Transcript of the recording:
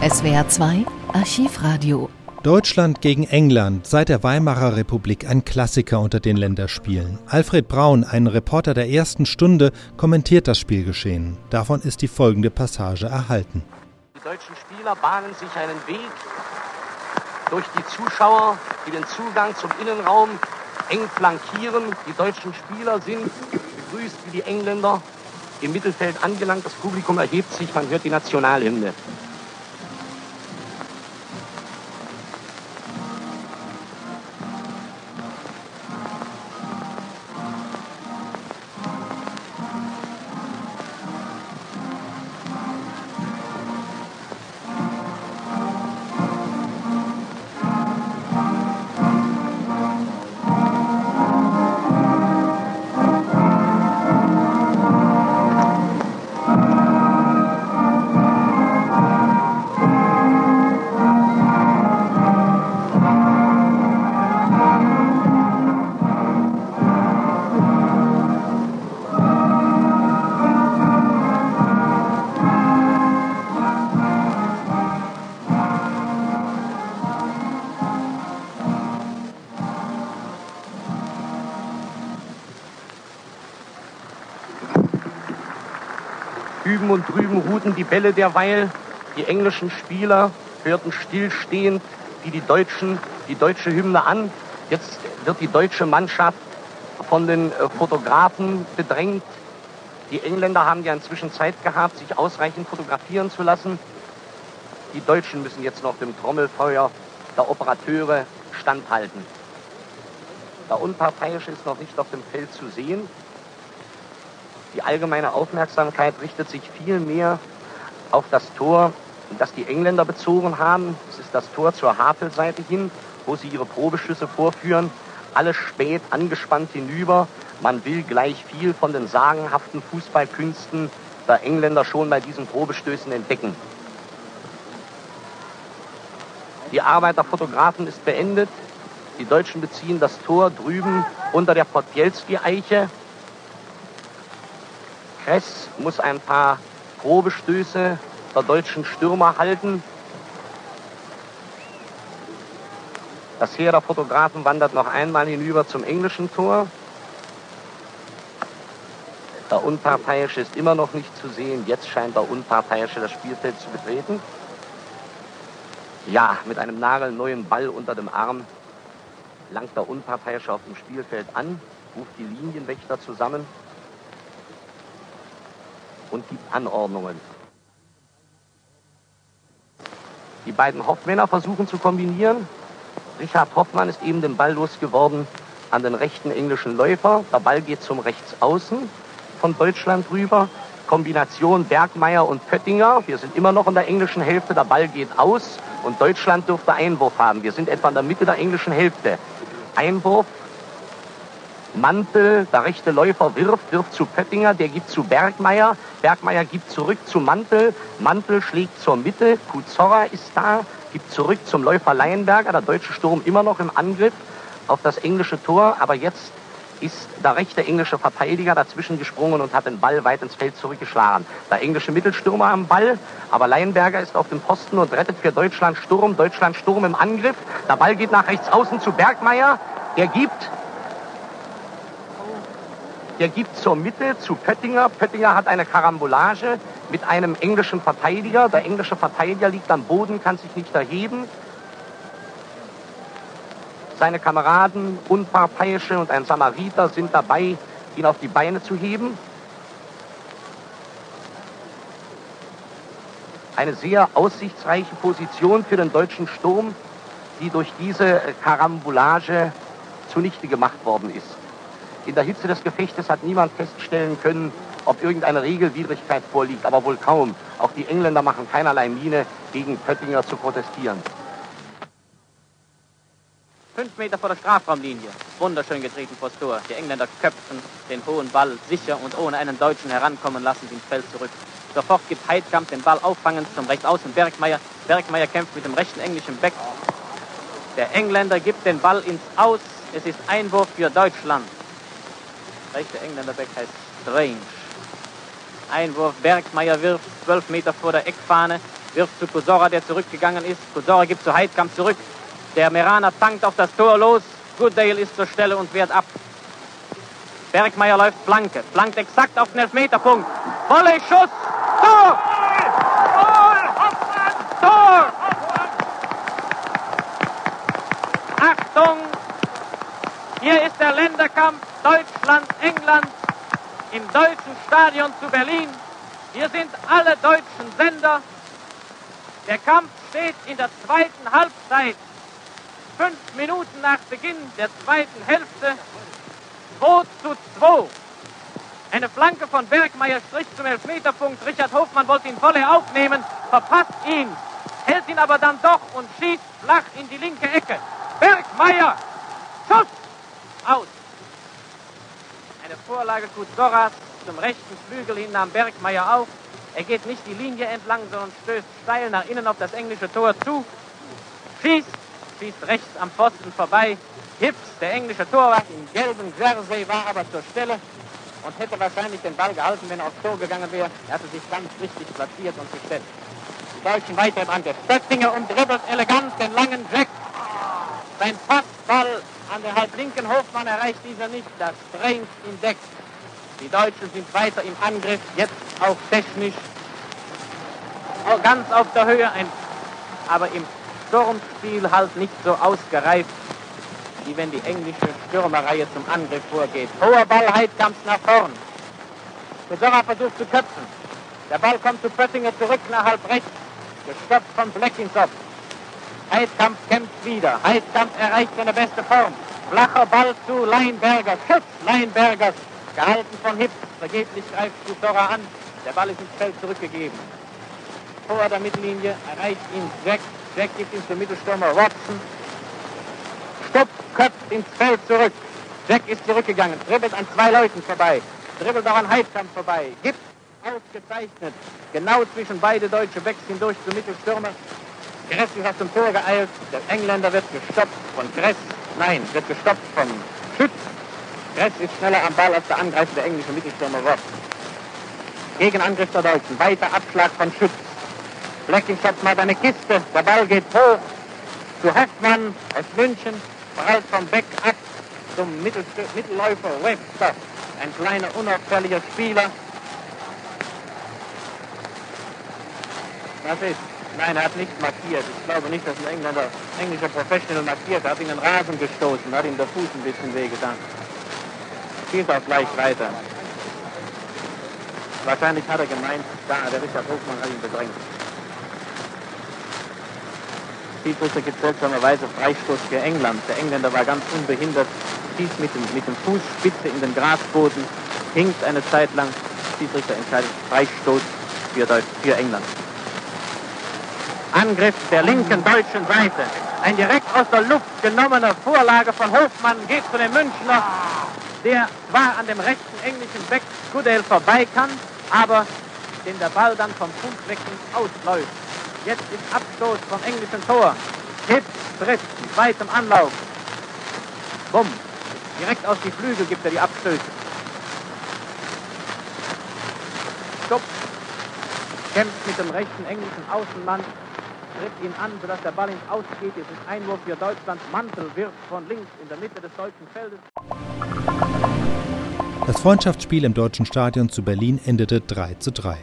SWR 2 Archivradio. Deutschland gegen England, seit der Weimarer Republik ein Klassiker unter den Länderspielen. Alfred Braun, ein Reporter der ersten Stunde, kommentiert das Spielgeschehen. Davon ist die folgende Passage erhalten. Die deutschen Spieler bahnen sich einen Weg durch die Zuschauer, die den Zugang zum Innenraum eng flankieren. Die deutschen Spieler sind begrüßt wie die Engländer im Mittelfeld angelangt. Das Publikum erhebt sich, man hört die Nationalhymne. Hüben und drüben ruhten die Bälle derweil. Die englischen Spieler hörten stillstehend wie die Deutschen die deutsche Hymne an. Jetzt wird die deutsche Mannschaft von den äh, Fotografen bedrängt. Die Engländer haben ja inzwischen Zeit gehabt, sich ausreichend fotografieren zu lassen. Die Deutschen müssen jetzt noch dem Trommelfeuer der Operateure standhalten. Der Unparteiische ist noch nicht auf dem Feld zu sehen. Die allgemeine Aufmerksamkeit richtet sich viel mehr auf das Tor, das die Engländer bezogen haben. Es ist das Tor zur Havelseite hin, wo sie ihre Probeschüsse vorführen. Alles spät angespannt hinüber. Man will gleich viel von den sagenhaften Fußballkünsten der Engländer schon bei diesen Probestößen entdecken. Die Arbeit der Fotografen ist beendet. Die Deutschen beziehen das Tor drüben unter der Podbielski-Eiche. Kress muss ein paar Probestöße der deutschen Stürmer halten. Das Heer der Fotografen wandert noch einmal hinüber zum englischen Tor. Der Unparteiische ist immer noch nicht zu sehen. Jetzt scheint der Unparteiische das Spielfeld zu betreten. Ja, mit einem nagelneuen Ball unter dem Arm langt der Unparteiische auf dem Spielfeld an, ruft die Linienwächter zusammen und gibt Anordnungen. Die beiden Hoffmänner versuchen zu kombinieren. Richard Hoffmann ist eben den Ball losgeworden an den rechten englischen Läufer. Der Ball geht zum Rechtsaußen von Deutschland rüber. Kombination Bergmeier und Pöttinger. Wir sind immer noch in der englischen Hälfte. Der Ball geht aus und Deutschland dürfte Einwurf haben. Wir sind etwa in der Mitte der englischen Hälfte. Einwurf Mantel, der rechte Läufer wirft, wirft zu Pöttinger, der gibt zu Bergmeier, Bergmeier gibt zurück zu Mantel, Mantel schlägt zur Mitte, Kuzorra ist da, gibt zurück zum Läufer Leienberger, der deutsche Sturm immer noch im Angriff auf das englische Tor, aber jetzt ist der rechte englische Verteidiger dazwischen gesprungen und hat den Ball weit ins Feld zurückgeschlagen. Der englische Mittelstürmer am Ball, aber Leienberger ist auf dem Posten und rettet für Deutschland Sturm. Deutschland Sturm im Angriff. Der Ball geht nach rechts außen zu Bergmeier. Er gibt der gibt zur Mitte zu Pöttinger. Pöttinger hat eine Karambolage mit einem englischen Verteidiger. Der englische Verteidiger liegt am Boden, kann sich nicht erheben. Seine Kameraden, Unparteiische und ein Samariter sind dabei, ihn auf die Beine zu heben. Eine sehr aussichtsreiche Position für den deutschen Sturm, die durch diese Karambolage zunichte gemacht worden ist. In der Hitze des Gefechtes hat niemand feststellen können, ob irgendeine Regelwidrigkeit vorliegt, aber wohl kaum. Auch die Engländer machen keinerlei Miene, gegen Pöttinger zu protestieren. Fünf Meter vor der Strafraumlinie. Wunderschön getreten vors Tor. Die Engländer köpfen den hohen Ball sicher und ohne einen Deutschen herankommen lassen sie ins Feld zurück. Sofort gibt Heidkamp den Ball auffangend zum Rechtsaußen Bergmeier. Bergmeier kämpft mit dem rechten englischen Beck. Der Engländer gibt den Ball ins Aus. Es ist Einwurf für Deutschland rechte Engländerbeck heißt Strange. Einwurf, Bergmeier wirft 12 Meter vor der Eckfahne. wirft zu Kusora, der zurückgegangen ist. Kusora gibt zu Heidkamp zurück. Der Meraner tankt auf das Tor los. Goodale ist zur Stelle und wehrt ab. Bergmeier läuft Flanke, flankt exakt auf den Elfmeterpunkt. Volley, Schuss, Tor! Tor! Achtung! Hier ist der Länderkampf Deutschland-England im deutschen Stadion zu Berlin. Hier sind alle deutschen Sender. Der Kampf steht in der zweiten Halbzeit. Fünf Minuten nach Beginn der zweiten Hälfte 2 zu 2. Eine Flanke von Bergmeier strich zum Elfmeterpunkt. Richard Hofmann wollte ihn volle aufnehmen, verpasst ihn, hält ihn aber dann doch und schießt flach in die linke Ecke. Bergmeier, Schuss, aus. Eine Vorlage Kutzoras zum rechten Flügel hin nahm Bergmeier auf. Er geht nicht die Linie entlang, sondern stößt steil nach innen auf das englische Tor zu. Schießt, schießt rechts am Pfosten vorbei. Hips, der englische Torwart im gelben Jersey, war aber zur Stelle und hätte wahrscheinlich den Ball gehalten, wenn er aufs Tor gegangen wäre. Er hatte sich ganz richtig platziert und gestellt. Die Deutschen weiter im Angriff. Stöttinger umdribbelt elegant den langen Jack. Sein Passball an der halblinken Hofmann erreicht dieser nicht. Das ihn deckt. Die Deutschen sind weiter im Angriff, jetzt auch technisch ganz auf der Höhe, ein, aber im Sturmspiel halt nicht so ausgereift wie wenn die englische Stürmerreihe zum Angriff vorgeht. Hoher Ball, Heidkamps nach vorn. Besora versucht zu köpfen. Der Ball kommt zu Pöttinger zurück nach halb rechts. Gestoppt von Blackinsop. Heidkamp kämpft wieder. Heidkamp erreicht seine beste Form. Flacher Ball zu Leinberger. Schutz Leinbergers. Gehalten von Hipp. Vergeblich greift Besora an. Der Ball ist ins Feld zurückgegeben. Vor der Mittellinie erreicht ihn Jack. Jack gibt ihn zum Mittelstürmer Watson. Stopp, köpft ins Feld zurück. Jack ist zurückgegangen, dribbelt an zwei Leuten vorbei, dribbelt auch an Heidkamp vorbei, gibt ausgezeichnet, genau zwischen beide deutsche Backs hindurch zum Mittelstürmer. Gress ist aus dem Tor geeilt, der Engländer wird gestoppt von Gress, nein, wird gestoppt von Schütz. Gress ist schneller am Ball als der Angreifer der englische Mittelstürmer Ross. Gegenangriff der Deutschen, weiter Abschlag von Schütz. Bleckinshop macht eine Kiste, der Ball geht hoch zu Hoffmann aus München, prallt vom Beck ab zum Mittel Mittelläufer Webster, ein kleiner, unauffälliger Spieler. Was ist? Nein, er hat nicht markiert. Ich glaube nicht, dass ein Engländer, englischer Professional markiert. Er hat ihn in den Rasen gestoßen, hat ihm der Fuß ein bisschen wehgetan. Spielt auch gleich weiter. Wahrscheinlich hat er gemeint, da der Richard Hofmann hat ihn bedrängt. Schiedsrichter gibt seltsamerweise Freistoß für England. Der Engländer war ganz unbehindert, schießt mit dem, mit dem Fußspitze in den Grasboden, hinkt eine Zeit lang. Schiedsrichter entscheidet Freistoß für, Deutsch, für England. Angriff der linken deutschen Seite. Ein direkt aus der Luft genommener Vorlage von Hofmann geht zu dem Münchner, der zwar an dem rechten englischen Beck Goodale vorbei kann, aber den der Ball dann vom Fußbecken ausläuft. Jetzt ist Abstoß vom englischen Tor. Hipp tritt mit weitem Anlauf. Bumm. Direkt aus die Flügel gibt er die Abstöße. Stopp. Kämpft mit dem rechten englischen Außenmann. Tritt ihn an, sodass der Ball ins Ausgeht. Es ist Einwurf für Deutschland. Mantel wirft von links in der Mitte des deutschen Feldes. Das Freundschaftsspiel im deutschen Stadion zu Berlin endete 3 zu 3.